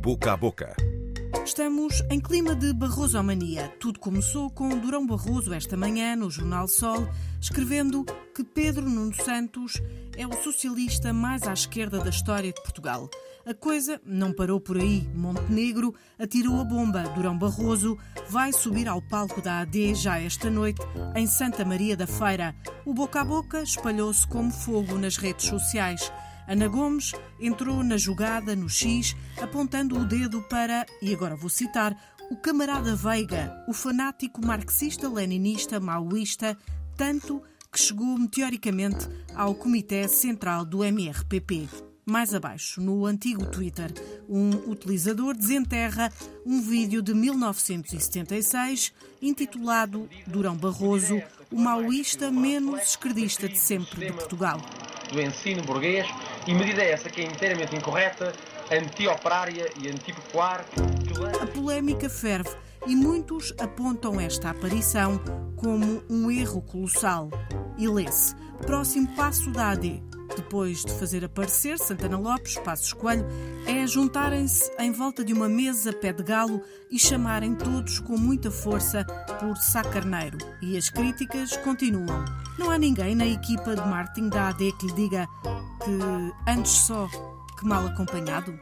Boca a Boca. Estamos em clima de Barrosomania. Tudo começou com Durão Barroso esta manhã no Jornal Sol, escrevendo que Pedro Nuno Santos é o socialista mais à esquerda da história de Portugal. A coisa não parou por aí. Montenegro atirou a bomba. Durão Barroso vai subir ao palco da AD já esta noite em Santa Maria da Feira. O boca a boca espalhou-se como fogo nas redes sociais. Ana Gomes entrou na jogada no X, apontando o dedo para, e agora vou citar, o camarada Veiga, o fanático marxista-leninista maoísta, tanto que chegou meteoricamente ao Comitê Central do MRPP. Mais abaixo, no antigo Twitter, um utilizador desenterra um vídeo de 1976 intitulado Durão Barroso, o maoísta menos esquerdista de sempre de Portugal. Do ensino burguês e medida essa que é inteiramente incorreta, anti-operária e anti-popular. A polémica ferve e muitos apontam esta aparição como um erro colossal. E lê-se: próximo passo da AD, depois de fazer aparecer Santana Lopes, Passos Coelho, é juntarem-se em volta de uma mesa pé de galo e chamarem todos com muita força por Sá Carneiro. E as críticas continuam. Não há ninguém na equipa de marketing da AD que lhe diga que antes só que mal acompanhado?